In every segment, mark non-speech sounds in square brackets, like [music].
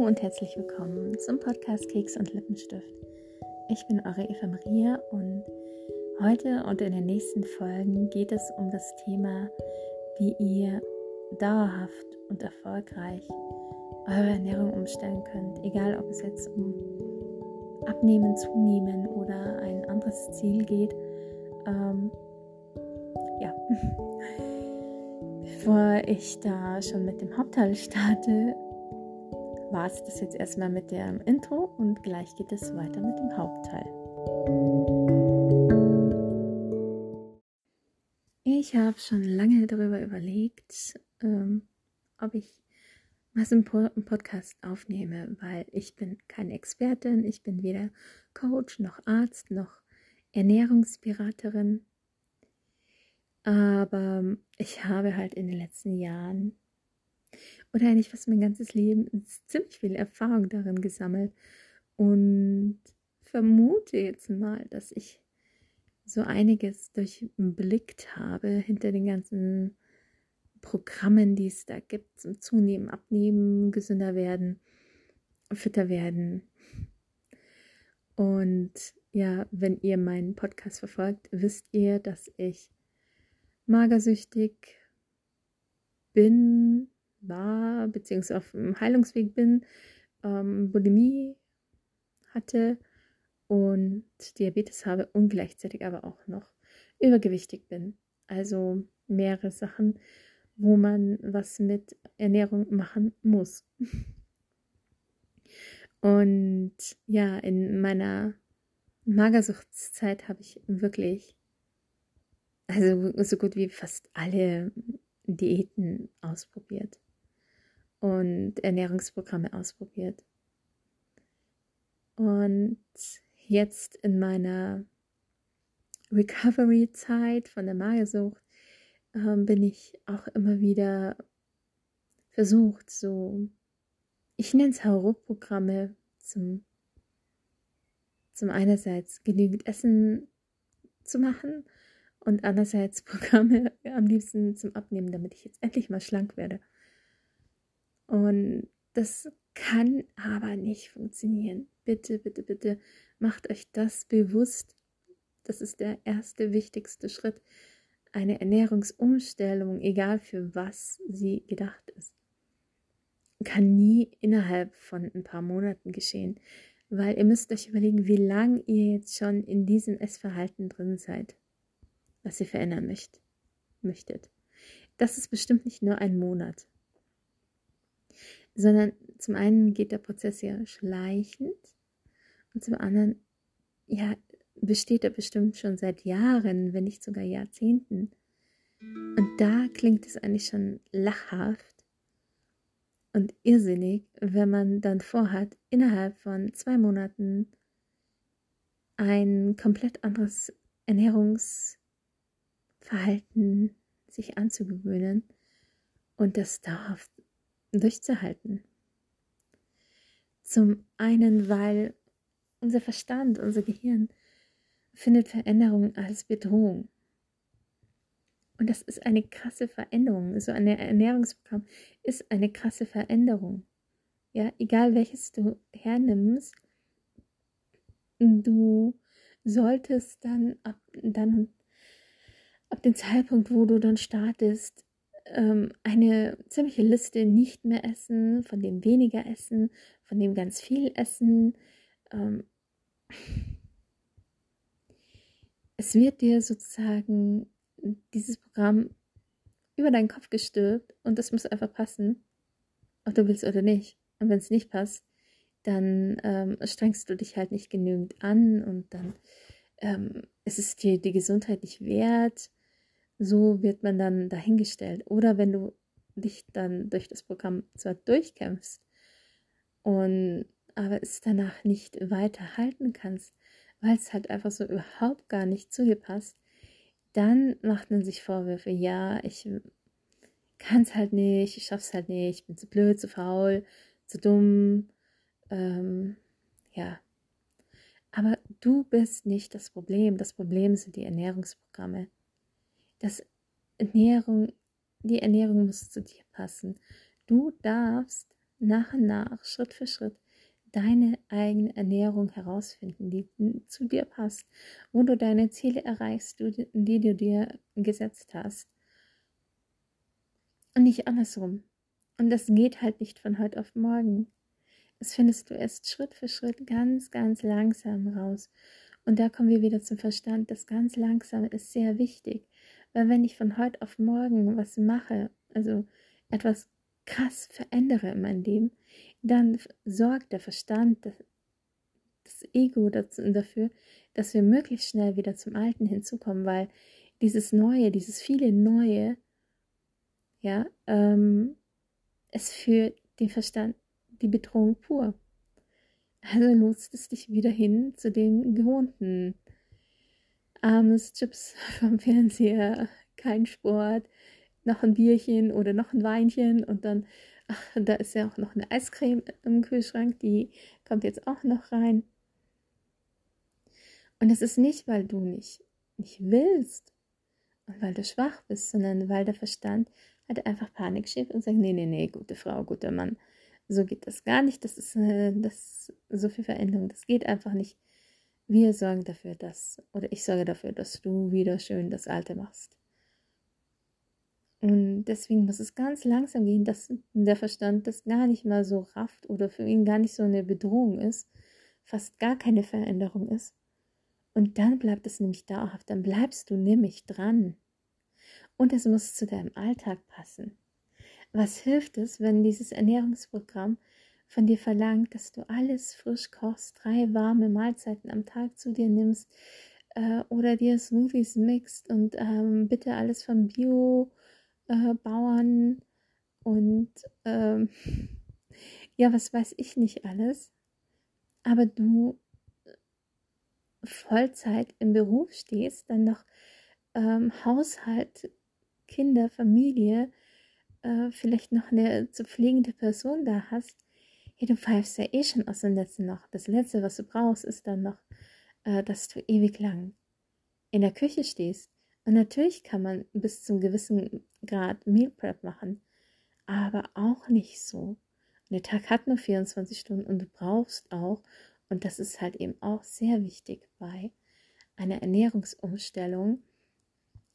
Und herzlich willkommen zum Podcast Keks und Lippenstift. Ich bin eure Eva Maria und heute und in den nächsten Folgen geht es um das Thema, wie ihr dauerhaft und erfolgreich eure Ernährung umstellen könnt, egal ob es jetzt um Abnehmen, Zunehmen oder ein anderes Ziel geht. Ähm, ja. [laughs] Bevor ich da schon mit dem Hauptteil starte, war es das jetzt erstmal mit dem Intro und gleich geht es weiter mit dem Hauptteil. Ich habe schon lange darüber überlegt, ähm, ob ich was im, im Podcast aufnehme, weil ich bin keine Expertin, ich bin weder Coach noch Arzt noch Ernährungsberaterin. Aber ich habe halt in den letzten Jahren oder eigentlich fast mein ganzes Leben ziemlich viel Erfahrung darin gesammelt und vermute jetzt mal, dass ich so einiges durchblickt habe hinter den ganzen Programmen, die es da gibt zum Zunehmen, Abnehmen, gesünder werden, fitter werden. Und ja, wenn ihr meinen Podcast verfolgt, wisst ihr, dass ich magersüchtig bin, war, beziehungsweise auf dem Heilungsweg bin, ähm, Bulimie hatte und Diabetes habe und gleichzeitig aber auch noch übergewichtig bin. Also mehrere Sachen, wo man was mit Ernährung machen muss. [laughs] Und ja, in meiner Magersuchtszeit habe ich wirklich, also so gut wie fast alle Diäten ausprobiert und Ernährungsprogramme ausprobiert. Und jetzt in meiner Recovery-Zeit von der Magersucht äh, bin ich auch immer wieder versucht, so, ich nenne es Hauruck-Programme zum, zum einerseits genügend Essen zu machen und andererseits Programme am liebsten zum Abnehmen, damit ich jetzt endlich mal schlank werde. Und das kann aber nicht funktionieren. Bitte, bitte, bitte macht euch das bewusst. Das ist der erste wichtigste Schritt. Eine Ernährungsumstellung, egal für was sie gedacht ist, kann nie innerhalb von ein paar Monaten geschehen, weil ihr müsst euch überlegen, wie lange ihr jetzt schon in diesem Essverhalten drin seid, was ihr verändern möcht möchtet. Das ist bestimmt nicht nur ein Monat sondern zum einen geht der Prozess ja schleichend und zum anderen, ja, besteht er bestimmt schon seit Jahren, wenn nicht sogar Jahrzehnten. Und da klingt es eigentlich schon lachhaft und irrsinnig, wenn man dann vorhat, innerhalb von zwei Monaten ein komplett anderes Ernährungsverhalten sich anzugewöhnen und das dauerhaft durchzuhalten. Zum einen, weil unser Verstand, unser Gehirn findet Veränderung als Bedrohung. Und das ist eine krasse Veränderung. So ein Ernährungsprogramm ist eine krasse Veränderung. Ja, egal welches du hernimmst, du solltest dann ab, dann ab dem Zeitpunkt, wo du dann startest, ähm, eine ziemliche Liste nicht mehr essen, von dem weniger essen, von dem ganz viel essen. Ähm, es wird dir sozusagen dieses Programm über deinen Kopf gestülpt und das muss einfach passen, ob du willst oder nicht. Und wenn es nicht passt, dann ähm, strengst du dich halt nicht genügend an und dann ähm, ist es dir die Gesundheit nicht wert so wird man dann dahingestellt. Oder wenn du dich dann durch das Programm zwar durchkämpfst und aber es danach nicht weiter halten kannst, weil es halt einfach so überhaupt gar nicht zu dir passt, dann macht man sich Vorwürfe, ja, ich kann es halt nicht, ich schaff's halt nicht, ich bin zu blöd, zu faul, zu dumm, ähm, ja. Aber du bist nicht das Problem, das Problem sind die Ernährungsprogramme das Ernährung, die Ernährung muss zu dir passen. Du darfst nach und nach, Schritt für Schritt, deine eigene Ernährung herausfinden, die zu dir passt, wo du deine Ziele erreichst, die du dir gesetzt hast. Und nicht andersrum. Und das geht halt nicht von heute auf morgen. Das findest du erst Schritt für Schritt ganz, ganz langsam raus. Und da kommen wir wieder zum Verstand. Das ganz langsam ist sehr wichtig. Weil wenn ich von heute auf morgen was mache, also etwas krass verändere in meinem Leben, dann sorgt der Verstand, das, Ego dazu, dafür, dass wir möglichst schnell wieder zum Alten hinzukommen, weil dieses Neue, dieses viele Neue, ja, ähm, es für den Verstand die Bedrohung pur. Also nutzt es dich wieder hin zu den gewohnten. Abends Chips [laughs] vom Fernseher, kein Sport, noch ein Bierchen oder noch ein Weinchen und dann, ach, da ist ja auch noch eine Eiscreme im Kühlschrank, die kommt jetzt auch noch rein. Und es ist nicht, weil du nicht, nicht willst und weil du schwach bist, sondern weil der Verstand halt einfach Panik schiebt und sagt, nee, nee, nee, gute Frau, guter Mann, so geht das gar nicht, das ist äh, das, so viel Veränderung, das geht einfach nicht. Wir sorgen dafür, dass, oder ich sorge dafür, dass du wieder schön das Alte machst. Und deswegen muss es ganz langsam gehen, dass der Verstand das gar nicht mal so rafft oder für ihn gar nicht so eine Bedrohung ist, fast gar keine Veränderung ist. Und dann bleibt es nämlich dauerhaft, dann bleibst du nämlich dran. Und es muss zu deinem Alltag passen. Was hilft es, wenn dieses Ernährungsprogramm von dir verlangt, dass du alles frisch kochst, drei warme Mahlzeiten am Tag zu dir nimmst äh, oder dir Smoothies mixt und ähm, bitte alles vom Bio äh, und ähm, [laughs] ja, was weiß ich nicht alles. Aber du Vollzeit im Beruf stehst, dann noch ähm, Haushalt, Kinder, Familie, äh, vielleicht noch eine zu pflegende Person da hast, hey, du pfeifst ja eh schon aus dem letzten noch. Das letzte, was du brauchst, ist dann noch, äh, dass du ewig lang in der Küche stehst. Und natürlich kann man bis zum gewissen Grad Meal Prep machen, aber auch nicht so. Und der Tag hat nur 24 Stunden und du brauchst auch, und das ist halt eben auch sehr wichtig bei einer Ernährungsumstellung,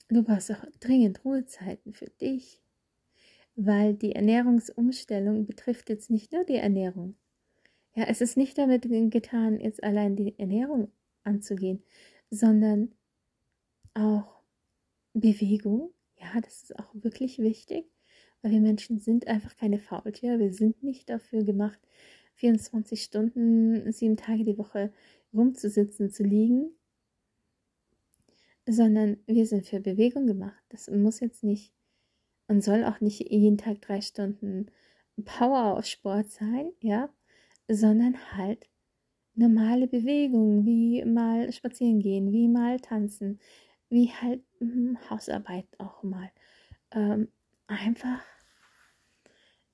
du brauchst auch dringend Ruhezeiten für dich, weil die Ernährungsumstellung betrifft jetzt nicht nur die Ernährung. Ja, es ist nicht damit getan, jetzt allein die Ernährung anzugehen, sondern auch Bewegung, ja, das ist auch wirklich wichtig, weil wir Menschen sind einfach keine Faultiere. Wir sind nicht dafür gemacht, 24 Stunden, sieben Tage die Woche rumzusitzen, zu liegen, sondern wir sind für Bewegung gemacht. Das muss jetzt nicht und soll auch nicht jeden Tag drei Stunden Power auf Sport sein, ja, sondern halt normale Bewegungen, wie mal spazieren gehen, wie mal tanzen, wie halt mh, Hausarbeit auch mal. Ähm, einfach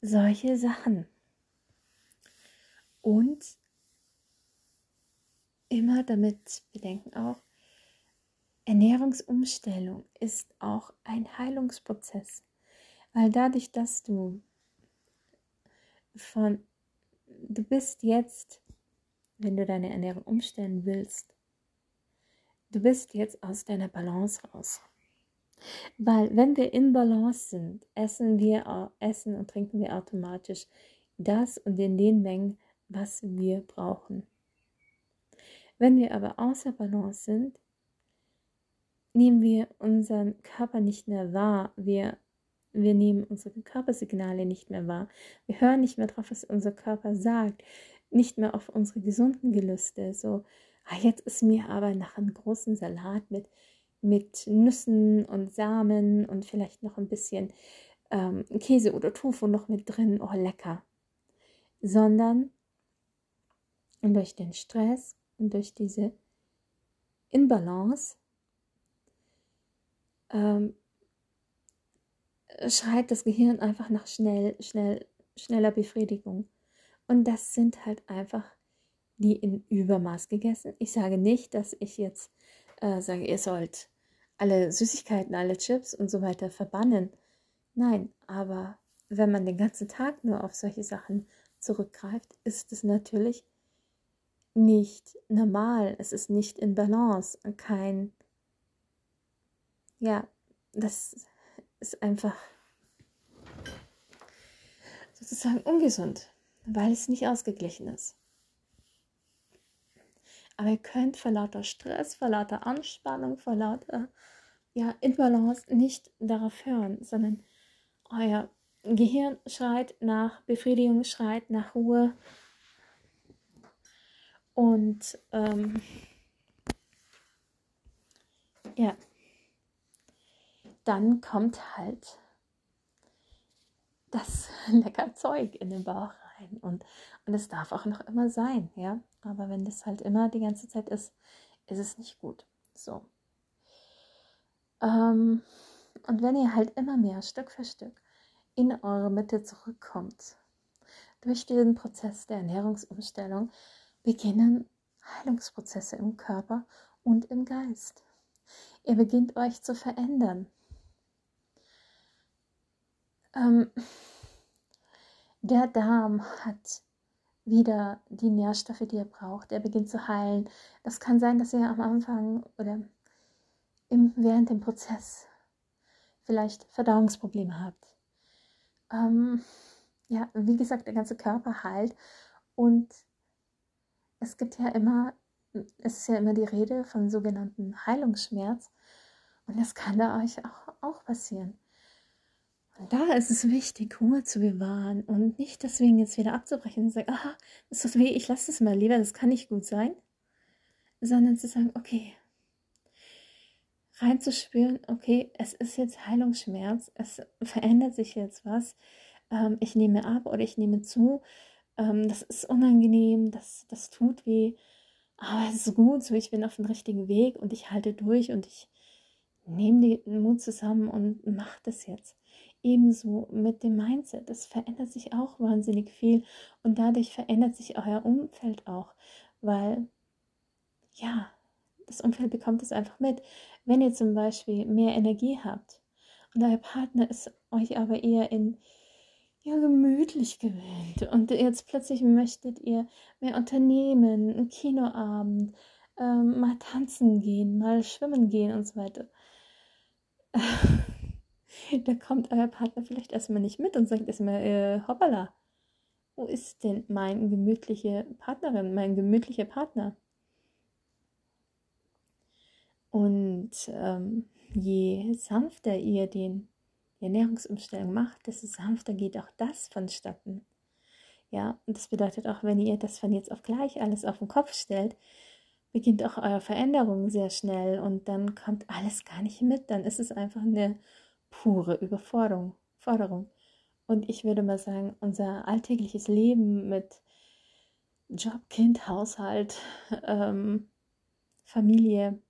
solche Sachen. Und immer damit bedenken auch, Ernährungsumstellung ist auch ein Heilungsprozess, weil dadurch, dass du von, du bist jetzt, wenn du deine Ernährung umstellen willst, du bist jetzt aus deiner Balance raus. Weil wenn wir in Balance sind, essen wir essen und trinken wir automatisch das und in den Mengen, was wir brauchen. Wenn wir aber außer Balance sind, nehmen wir unseren Körper nicht mehr wahr. Wir, wir nehmen unsere Körpersignale nicht mehr wahr. Wir hören nicht mehr drauf, was unser Körper sagt. Nicht mehr auf unsere gesunden Gelüste. So, ah, jetzt ist mir aber nach einem großen Salat mit, mit Nüssen und Samen und vielleicht noch ein bisschen ähm, Käse oder Tofu noch mit drin, oh lecker. Sondern durch den Stress und durch diese Inbalance ähm, schreit das Gehirn einfach nach schnell, schnell, schneller Befriedigung. Und das sind halt einfach die in Übermaß gegessen. Ich sage nicht, dass ich jetzt äh, sage, ihr sollt alle Süßigkeiten, alle Chips und so weiter verbannen. Nein, aber wenn man den ganzen Tag nur auf solche Sachen zurückgreift, ist es natürlich nicht normal. Es ist nicht in Balance. Kein, ja, das ist einfach sozusagen ungesund, weil es nicht ausgeglichen ist. Aber ihr könnt vor lauter Stress, vor lauter Anspannung, vor lauter ja, Imbalance nicht darauf hören, sondern euer Gehirn schreit nach Befriedigung, schreit nach Ruhe. Und ähm, ja, dann kommt halt das [laughs] lecker Zeug in den Bauch rein. Und, und es darf auch noch immer sein, ja. Aber wenn das halt immer die ganze Zeit ist, ist es nicht gut. So. Ähm, und wenn ihr halt immer mehr Stück für Stück in eure Mitte zurückkommt, durch diesen Prozess der Ernährungsumstellung beginnen Heilungsprozesse im Körper und im Geist. Ihr beginnt euch zu verändern. Ähm, der Darm hat wieder die Nährstoffe, die er braucht. Er beginnt zu heilen. Das kann sein, dass ihr am Anfang oder im, während dem Prozess vielleicht Verdauungsprobleme habt. Ähm, ja, wie gesagt, der ganze Körper heilt und es gibt ja immer, es ist ja immer die Rede von sogenannten Heilungsschmerz und das kann da euch auch, auch passieren. Da ist es wichtig, Ruhe zu bewahren und nicht deswegen jetzt wieder abzubrechen und zu sagen, aha, das ist weh, ich lasse es mal lieber, das kann nicht gut sein, sondern zu sagen, okay, reinzuspüren, okay, es ist jetzt Heilungsschmerz, es verändert sich jetzt was, ähm, ich nehme ab oder ich nehme zu, ähm, das ist unangenehm, das, das tut weh, aber es ist gut, so ich bin auf dem richtigen Weg und ich halte durch und ich nehme den Mut zusammen und mache das jetzt. Ebenso mit dem Mindset. Es verändert sich auch wahnsinnig viel und dadurch verändert sich euer Umfeld auch, weil ja, das Umfeld bekommt es einfach mit. Wenn ihr zum Beispiel mehr Energie habt und euer Partner ist euch aber eher in ja, gemütlich gewöhnt und jetzt plötzlich möchtet ihr mehr unternehmen, einen Kinoabend, ähm, mal tanzen gehen, mal schwimmen gehen und so weiter. [laughs] [laughs] da kommt euer Partner vielleicht erstmal nicht mit und sagt erstmal, äh, hoppala, wo ist denn mein gemütliche Partnerin, mein gemütlicher Partner? Und ähm, je sanfter ihr den, die Ernährungsumstellung macht, desto sanfter geht auch das vonstatten. Ja, und das bedeutet auch, wenn ihr das von jetzt auf gleich alles auf den Kopf stellt, beginnt auch eure Veränderung sehr schnell und dann kommt alles gar nicht mit. Dann ist es einfach eine pure Überforderung. Forderung. Und ich würde mal sagen, unser alltägliches Leben mit Job, Kind, Haushalt, ähm, Familie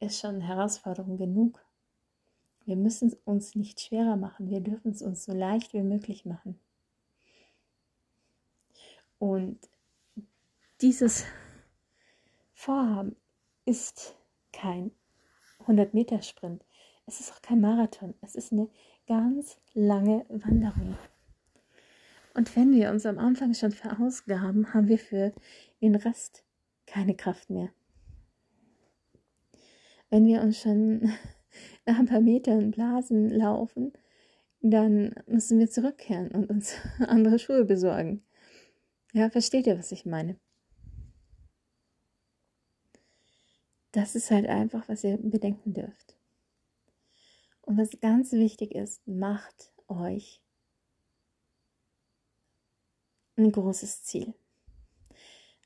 ist schon Herausforderung genug. Wir müssen es uns nicht schwerer machen, wir dürfen es uns so leicht wie möglich machen. Und dieses Vorhaben ist kein 100-Meter-Sprint. Es ist auch kein Marathon. Es ist eine ganz lange Wanderung. Und wenn wir uns am Anfang schon verausgaben, haben wir für den Rest keine Kraft mehr. Wenn wir uns schon nach [laughs] ein paar Metern Blasen laufen, dann müssen wir zurückkehren und uns [laughs] andere Schuhe besorgen. Ja, versteht ihr, was ich meine? Das ist halt einfach, was ihr bedenken dürft. Und was ganz wichtig ist, macht euch ein großes Ziel.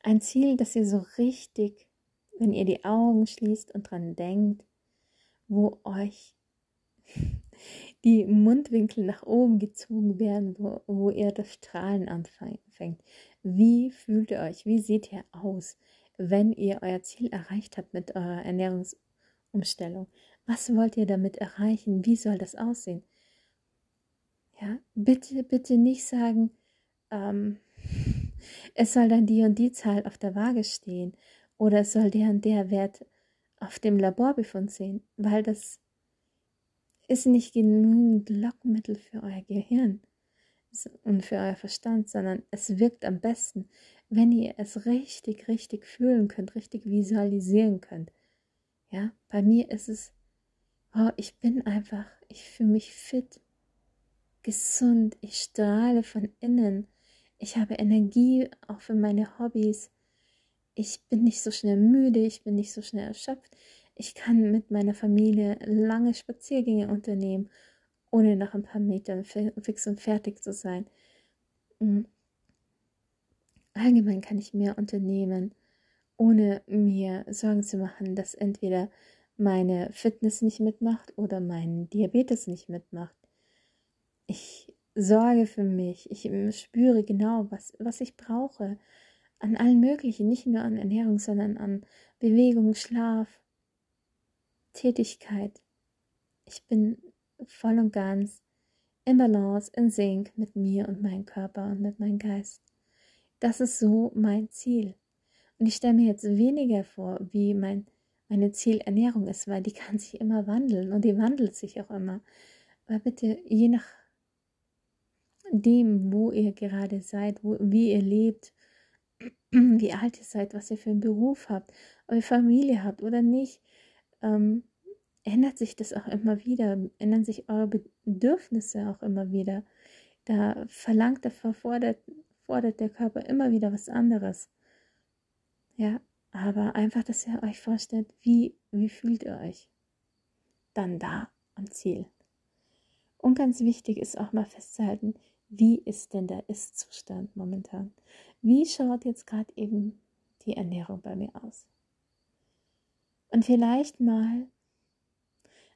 Ein Ziel, das ihr so richtig, wenn ihr die Augen schließt und dran denkt, wo euch [laughs] die Mundwinkel nach oben gezogen werden, wo, wo ihr das Strahlen anfängt. Wie fühlt ihr euch? Wie seht ihr aus, wenn ihr euer Ziel erreicht habt mit eurer Ernährungsumstellung? Was wollt ihr damit erreichen? Wie soll das aussehen? Ja, bitte, bitte nicht sagen, ähm, [laughs] es soll dann die und die Zahl auf der Waage stehen oder es soll der und der Wert auf dem Laborbefund sehen, weil das ist nicht genügend Lockmittel für euer Gehirn. und für euer Verstand, sondern es wirkt am besten, wenn ihr es richtig, richtig fühlen könnt, richtig visualisieren könnt. Ja, bei mir ist es, oh, ich bin einfach, ich fühle mich fit, gesund, ich strahle von innen, ich habe Energie auch für meine Hobbys, ich bin nicht so schnell müde, ich bin nicht so schnell erschöpft, ich kann mit meiner Familie lange Spaziergänge unternehmen, ohne nach ein paar Metern fix und fertig zu sein. Mm. Allgemein kann ich mehr unternehmen, ohne mir Sorgen zu machen, dass entweder meine Fitness nicht mitmacht oder mein Diabetes nicht mitmacht. Ich sorge für mich, ich spüre genau, was, was ich brauche. An allen möglichen, nicht nur an Ernährung, sondern an Bewegung, Schlaf, Tätigkeit. Ich bin voll und ganz in Balance, in Sync mit mir und meinem Körper und mit meinem Geist. Das ist so mein Ziel. Und ich stelle mir jetzt weniger vor, wie mein, meine Zielernährung ist, weil die kann sich immer wandeln und die wandelt sich auch immer. Aber bitte, je nach dem, wo ihr gerade seid, wo, wie ihr lebt, [clears throat] wie alt ihr seid, was ihr für einen Beruf habt, ihr Familie habt oder nicht, ähm, ändert sich das auch immer wieder, ändern sich eure Bedürfnisse auch immer wieder. Da verlangt, da fordert, fordert der Körper immer wieder was anderes. Ja, aber einfach, dass ihr euch vorstellt, wie, wie fühlt ihr euch dann da am Ziel. Und ganz wichtig ist auch mal festzuhalten, wie ist denn der Ist-Zustand momentan? Wie schaut jetzt gerade eben die Ernährung bei mir aus? Und vielleicht mal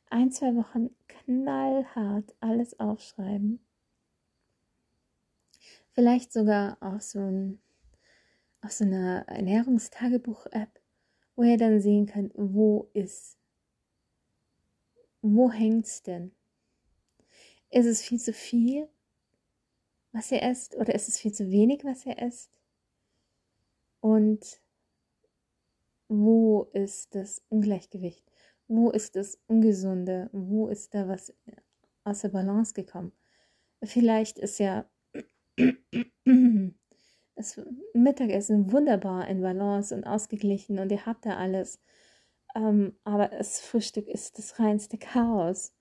ein, zwei Wochen knallhart alles aufschreiben. Vielleicht sogar auf so, ein, auf so einer Ernährungstagebuch-App, wo ihr dann sehen könnt, wo ist, wo hängt's denn? Ist es viel zu viel, was ihr esst, oder ist es viel zu wenig, was ihr esst? Und wo ist das Ungleichgewicht? Wo ist das Ungesunde? Wo ist da was aus der Balance gekommen? Vielleicht ist ja [clears throat] das Mittagessen wunderbar in Balance und ausgeglichen und ihr habt da alles. Ähm, aber das Frühstück ist das reinste Chaos.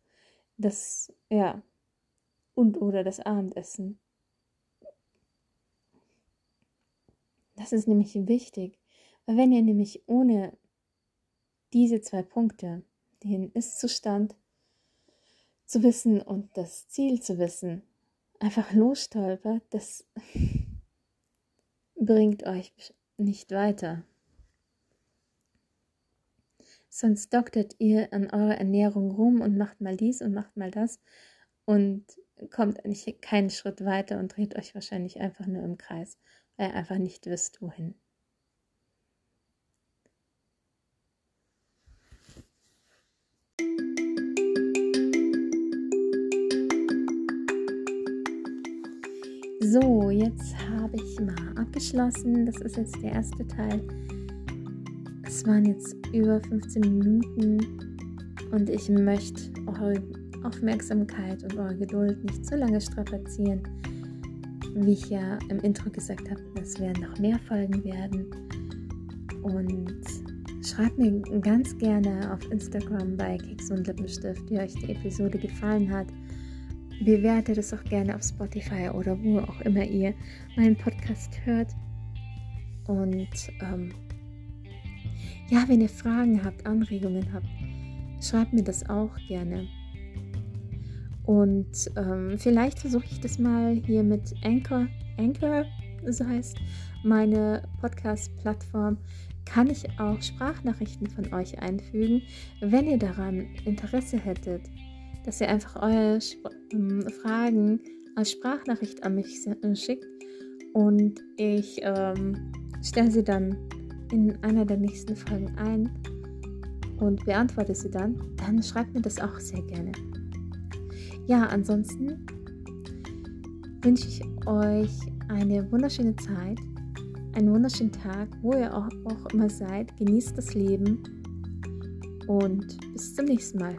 Das, ja, und oder das Abendessen. Das ist nämlich wichtig, weil wenn ihr nämlich ohne diese zwei Punkte, den Ist-Zustand zu wissen und das Ziel zu wissen, einfach losstolpert, das [laughs] bringt euch nicht weiter. Sonst doktert ihr an eurer Ernährung rum und macht mal dies und macht mal das und kommt eigentlich keinen Schritt weiter und dreht euch wahrscheinlich einfach nur im Kreis, weil ihr einfach nicht wisst, wohin. So, jetzt habe ich mal abgeschlossen. Das ist jetzt der erste Teil. Es waren jetzt über 15 Minuten und ich möchte eure Aufmerksamkeit und eure Geduld nicht zu lange strapazieren. Wie ich ja im Intro gesagt habe, es werden noch mehr Folgen werden. Und schreibt mir ganz gerne auf Instagram bei Keks und Lippenstift, wie euch die Episode gefallen hat Bewertet es auch gerne auf Spotify oder wo auch immer ihr meinen Podcast hört. Und ähm, ja, wenn ihr Fragen habt, Anregungen habt, schreibt mir das auch gerne. Und ähm, vielleicht versuche ich das mal hier mit Anchor, Anchor, so heißt meine Podcast-Plattform, kann ich auch Sprachnachrichten von euch einfügen, wenn ihr daran Interesse hättet dass ihr einfach eure Sp ähm, Fragen als Sprachnachricht an mich äh, schickt und ich ähm, stelle sie dann in einer der nächsten Folgen ein und beantworte sie dann, dann schreibt mir das auch sehr gerne. Ja, ansonsten wünsche ich euch eine wunderschöne Zeit, einen wunderschönen Tag, wo ihr auch, auch immer seid. Genießt das Leben und bis zum nächsten Mal.